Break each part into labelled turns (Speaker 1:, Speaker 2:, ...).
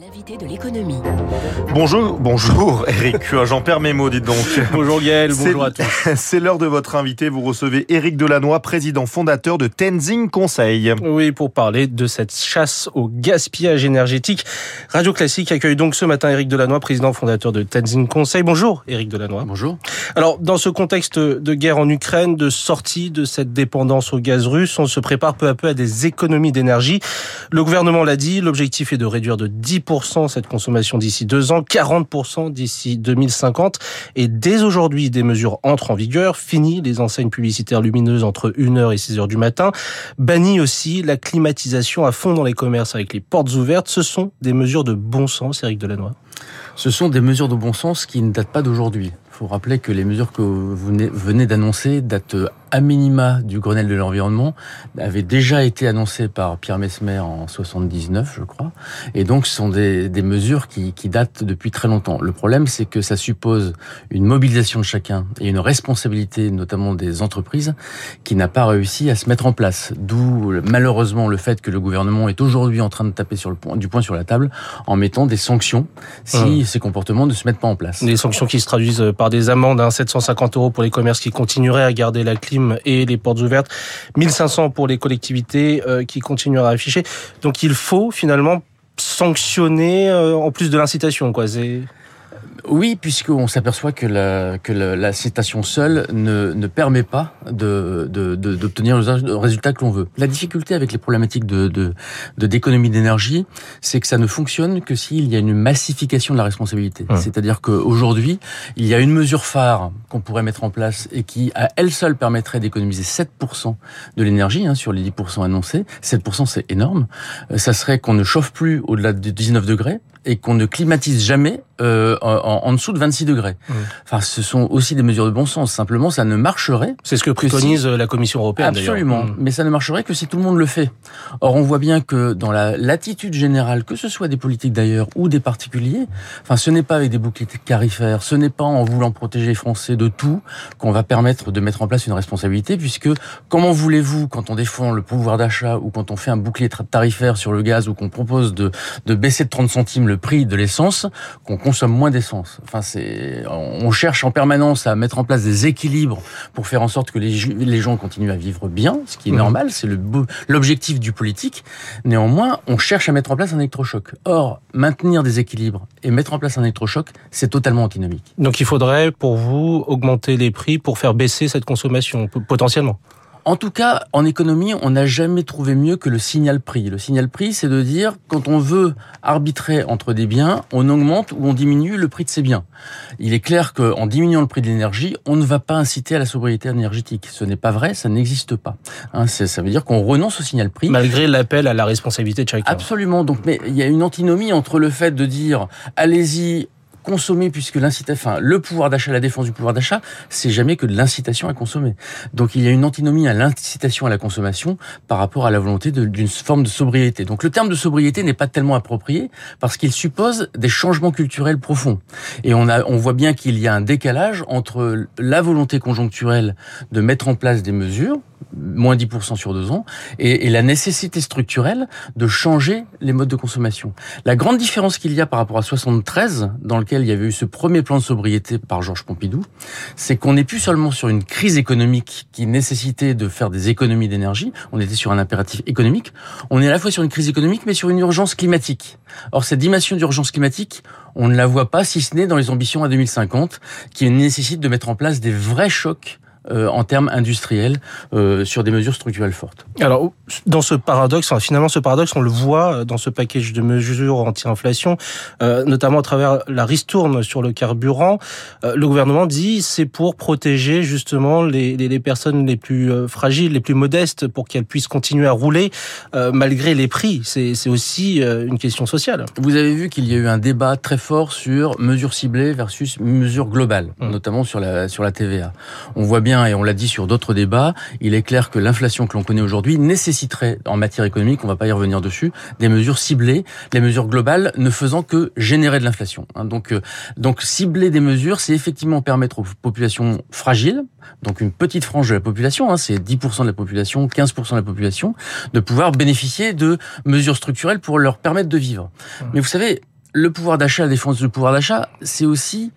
Speaker 1: L'invité de l'économie.
Speaker 2: Bonjour, bonjour Eric, j'en perds mes mots, dites donc.
Speaker 3: Bonjour Gaël, bonjour à tous.
Speaker 2: C'est l'heure de votre invité, vous recevez Eric Delannoy, président fondateur de Tenzing Conseil.
Speaker 3: Oui, pour parler de cette chasse au gaspillage énergétique. Radio Classique accueille donc ce matin Eric Delannoy, président fondateur de Tenzing Conseil. Bonjour Eric Delannoy.
Speaker 4: Bonjour.
Speaker 3: Alors, dans ce contexte de guerre en Ukraine, de sortie de cette dépendance au gaz russe, on se prépare peu à peu à des économies d'énergie. Le gouvernement l'a dit, l'objectif est de réduire de 10 cette consommation d'ici deux ans, 40% d'ici 2050. Et dès aujourd'hui, des mesures entrent en vigueur. Fini les enseignes publicitaires lumineuses entre 1h et 6h du matin. Banni aussi la climatisation à fond dans les commerces avec les portes ouvertes. Ce sont des mesures de bon sens, Eric Delannoy.
Speaker 4: Ce sont des mesures de bon sens qui ne datent pas d'aujourd'hui. Faut rappeler que les mesures que vous venez d'annoncer datent à minima du Grenelle de l'environnement avait déjà été annoncé par Pierre Mesmer en 79, je crois. Et donc, ce sont des, des mesures qui, qui, datent depuis très longtemps. Le problème, c'est que ça suppose une mobilisation de chacun et une responsabilité, notamment des entreprises, qui n'a pas réussi à se mettre en place. D'où, malheureusement, le fait que le gouvernement est aujourd'hui en train de taper sur le point, du poing sur la table en mettant des sanctions si mmh. ces comportements ne se mettent pas en place.
Speaker 3: Des sanctions qui se traduisent par des amendes, hein, 750 euros pour les commerces qui continueraient à garder la clim et les portes ouvertes, 1500 pour les collectivités euh, qui continueront à afficher. Donc il faut finalement sanctionner euh, en plus de l'incitation quoi
Speaker 4: oui, puisqu'on s'aperçoit que la, que la, citation seule ne, ne permet pas d'obtenir de, de, le résultat que l'on veut. La difficulté avec les problématiques de, de, d'économie d'énergie, c'est que ça ne fonctionne que s'il y a une massification de la responsabilité. Hum. C'est-à-dire qu'aujourd'hui, il y a une mesure phare qu'on pourrait mettre en place et qui, à elle seule, permettrait d'économiser 7% de l'énergie hein, sur les 10% annoncés. 7%, c'est énorme. Euh, ça serait qu'on ne chauffe plus au-delà de 19 degrés et qu'on ne climatise jamais euh, en, en, dessous de 26 degrés. Mmh. Enfin, ce sont aussi des mesures de bon sens. Simplement, ça ne marcherait.
Speaker 3: C'est ce que préconise la Commission européenne.
Speaker 4: Absolument, mmh. mais ça ne marcherait que si tout le monde le fait. Or, on voit bien que dans la l'attitude générale, que ce soit des politiques d'ailleurs ou des particuliers, enfin, ce n'est pas avec des boucliers carifères, ce n'est pas en voulant protéger les Français de tout qu'on va permettre de mettre en place une responsabilité, puisque comment voulez-vous, quand on défend le pouvoir d'achat ou quand on fait un bouclier tarifaire sur le gaz ou qu'on propose de, de baisser de 30 centimes le prix de l'essence, qu'on consomme moins d'essence. Enfin, c'est, on cherche en permanence à mettre en place des équilibres pour faire en sorte que les, les gens continuent à vivre bien, ce qui est mmh. normal, c'est le, l'objectif du politique. Néanmoins, on cherche à mettre en place un électrochoc. Or, maintenir des équilibres et mettre en place un électrochoc, c'est totalement antinomique.
Speaker 3: Donc il faudrait, pour vous, augmenter les prix pour faire baisser cette consommation, potentiellement?
Speaker 4: En tout cas, en économie, on n'a jamais trouvé mieux que le signal prix. Le signal prix, c'est de dire, quand on veut arbitrer entre des biens, on augmente ou on diminue le prix de ces biens. Il est clair qu'en diminuant le prix de l'énergie, on ne va pas inciter à la sobriété énergétique. Ce n'est pas vrai, ça n'existe pas. Hein, ça veut dire qu'on renonce au signal prix.
Speaker 3: Malgré l'appel à la responsabilité de chacun.
Speaker 4: Absolument. Donc, mais il y a une antinomie entre le fait de dire, allez-y, consommer puisque l'incitation, le pouvoir d'achat, la défense du pouvoir d'achat, c'est jamais que de l'incitation à consommer. Donc il y a une antinomie à l'incitation à la consommation par rapport à la volonté d'une forme de sobriété. Donc le terme de sobriété n'est pas tellement approprié parce qu'il suppose des changements culturels profonds. Et on a, on voit bien qu'il y a un décalage entre la volonté conjoncturelle de mettre en place des mesures moins 10% sur deux ans, et, et, la nécessité structurelle de changer les modes de consommation. La grande différence qu'il y a par rapport à 73, dans lequel il y avait eu ce premier plan de sobriété par Georges Pompidou, c'est qu'on n'est plus seulement sur une crise économique qui nécessitait de faire des économies d'énergie, on était sur un impératif économique, on est à la fois sur une crise économique, mais sur une urgence climatique. Or, cette dimension d'urgence climatique, on ne la voit pas, si ce n'est dans les ambitions à 2050, qui nécessitent de mettre en place des vrais chocs euh, en termes industriels euh, sur des mesures structurelles fortes.
Speaker 3: Alors, dans ce paradoxe, finalement, ce paradoxe, on le voit dans ce package de mesures anti-inflation, euh, notamment à travers la ristourne sur le carburant. le gouvernement dit c'est pour protéger justement les, les, les, personnes les plus fragiles, les plus modestes, pour qu'elles puissent continuer à rouler malgré les prix. C'est aussi une question sociale.
Speaker 4: Vous avez vu qu'il y a eu un débat très fort sur mesures ciblées versus mesures globales, mmh. notamment sur la sur la TVA. On voit bien et on l'a dit sur d'autres débats, il est clair que l'inflation que l'on connaît aujourd'hui nécessiterait, en matière économique, on va pas y revenir dessus, des mesures ciblées, les mesures globales ne faisant que générer de l'inflation. Hein. Donc, euh, donc cibler des mesures, c'est effectivement permettre aux populations fragiles, donc une petite frange de la population, hein, c'est 10% de la population, 15% de la population, de pouvoir bénéficier de mesures structurelles pour leur permettre de vivre. Mmh. Mais vous savez, le pouvoir d'achat, la défense du pouvoir d'achat, c'est aussi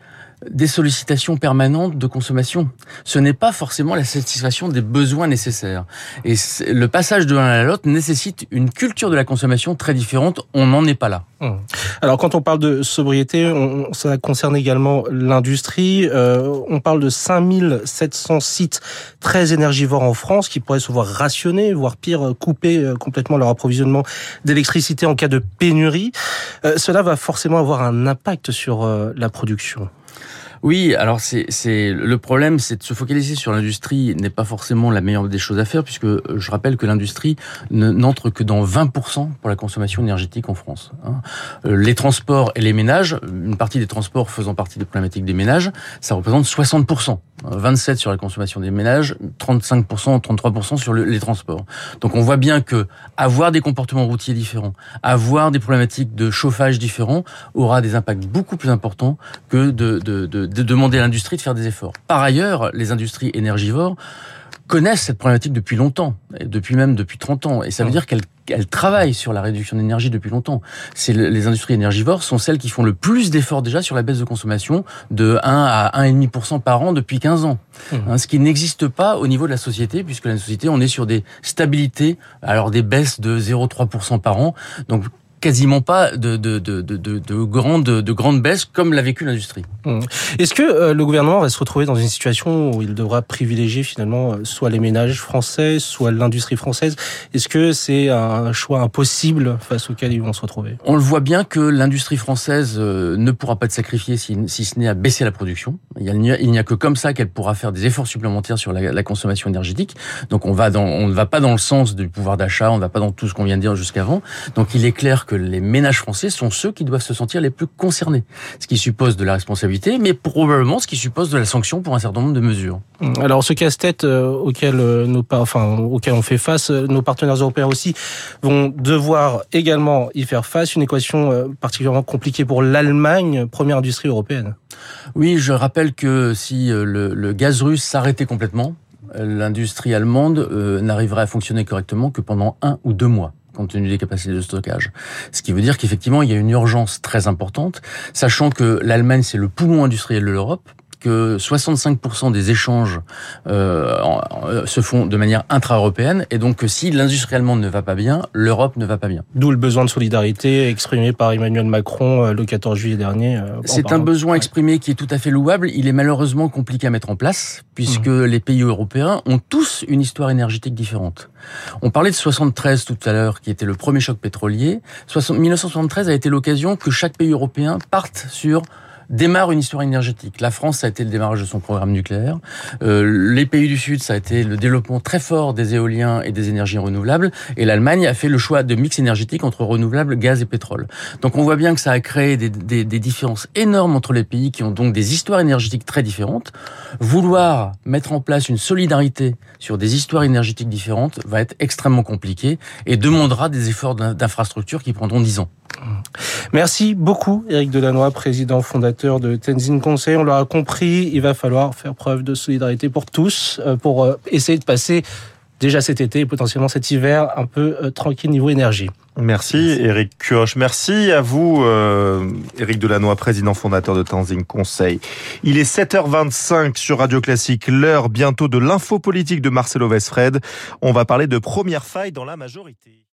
Speaker 4: des sollicitations permanentes de consommation. Ce n'est pas forcément la satisfaction des besoins nécessaires. Et le passage de l'un à l'autre nécessite une culture de la consommation très différente. On n'en est pas là.
Speaker 3: Mmh. Alors quand on parle de sobriété, ça concerne également l'industrie. Euh, on parle de 5700 sites très énergivores en France qui pourraient se voir rationnés, voire pire, couper euh, complètement leur approvisionnement d'électricité en cas de pénurie. Euh, cela va forcément avoir un impact sur euh, la production.
Speaker 4: Oui, alors c'est le problème, c'est de se focaliser sur l'industrie n'est pas forcément la meilleure des choses à faire, puisque euh, je rappelle que l'industrie n'entre que dans 20% pour la consommation énergétique en France. Hein. Euh, les transports et les ménages, une partie des transports faisant partie des problématiques des ménages, ça représente 60%. 27 sur la consommation des ménages, 35%, 33% sur les transports. Donc on voit bien que avoir des comportements routiers différents, avoir des problématiques de chauffage différents aura des impacts beaucoup plus importants que de, de, de de demander à l'industrie de faire des efforts. Par ailleurs, les industries énergivores connaissent cette problématique depuis longtemps, et depuis même depuis 30 ans, et ça veut dire qu'elles travaillent sur la réduction d'énergie depuis longtemps. C'est les industries énergivores sont celles qui font le plus d'efforts déjà sur la baisse de consommation de 1 à 1,5% par an depuis 15 ans. Mmh. Hein, ce qui n'existe pas au niveau de la société, puisque la société, on est sur des stabilités, alors des baisses de 0,3% par an. Donc quasiment pas de, de, de, de, de grandes, de grandes baisses comme l'a vécu l'industrie.
Speaker 3: Mmh. Est-ce que euh, le gouvernement va se retrouver dans une situation où il devra privilégier finalement euh, soit les ménages français, soit l'industrie française? Est-ce que c'est un choix impossible face auquel ils vont se retrouver?
Speaker 4: On le voit bien que l'industrie française euh, ne pourra pas être sacrifiée si, si ce n'est à baisser la production. Il n'y a, a, que comme ça qu'elle pourra faire des efforts supplémentaires sur la, la, consommation énergétique. Donc on va dans, on ne va pas dans le sens du pouvoir d'achat, on ne va pas dans tout ce qu'on vient de dire jusqu'avant. Donc il est clair que que les ménages français sont ceux qui doivent se sentir les plus concernés. Ce qui suppose de la responsabilité, mais probablement ce qui suppose de la sanction pour un certain nombre de mesures.
Speaker 3: Alors ce casse-tête euh, auquel, euh, nos, enfin, auquel on fait face, euh, nos partenaires européens aussi vont devoir également y faire face. Une équation particulièrement compliquée pour l'Allemagne, première industrie européenne.
Speaker 4: Oui, je rappelle que si le, le gaz russe s'arrêtait complètement, l'industrie allemande n'arriverait à fonctionner correctement que pendant un ou deux mois compte tenu des capacités de stockage. Ce qui veut dire qu'effectivement, il y a une urgence très importante, sachant que l'Allemagne, c'est le poumon industriel de l'Europe, que 65% des échanges euh, euh, se font de manière intra-européenne et donc que si l'industrie allemande ne va pas bien, l'Europe ne va pas bien.
Speaker 3: D'où le besoin de solidarité exprimé par Emmanuel Macron euh, le 14 juillet dernier. Euh,
Speaker 4: C'est un besoin exprimé qui est tout à fait louable. Il est malheureusement compliqué à mettre en place puisque mmh. les pays européens ont tous une histoire énergétique différente. On parlait de 73 tout à l'heure, qui était le premier choc pétrolier. 1973 a été l'occasion que chaque pays européen parte sur démarre une histoire énergétique. La France, ça a été le démarrage de son programme nucléaire. Euh, les pays du Sud, ça a été le développement très fort des éoliens et des énergies renouvelables. Et l'Allemagne a fait le choix de mix énergétique entre renouvelables, gaz et pétrole. Donc on voit bien que ça a créé des, des, des différences énormes entre les pays qui ont donc des histoires énergétiques très différentes. Vouloir mettre en place une solidarité sur des histoires énergétiques différentes va être extrêmement compliqué et demandera des efforts d'infrastructure qui prendront dix ans.
Speaker 3: Merci beaucoup, Éric Delannoy, président fondateur de Tenzin Conseil. On l'aura compris, il va falloir faire preuve de solidarité pour tous, euh, pour euh, essayer de passer déjà cet été et potentiellement cet hiver un peu euh, tranquille niveau énergie.
Speaker 2: Merci, Éric Eric. Merci à vous, euh, Eric Delannoy, président fondateur de Tenzing Conseil. Il est 7h25 sur Radio Classique, l'heure bientôt de l'info politique de Marcelo Vesfred. On va parler de première faille dans la majorité.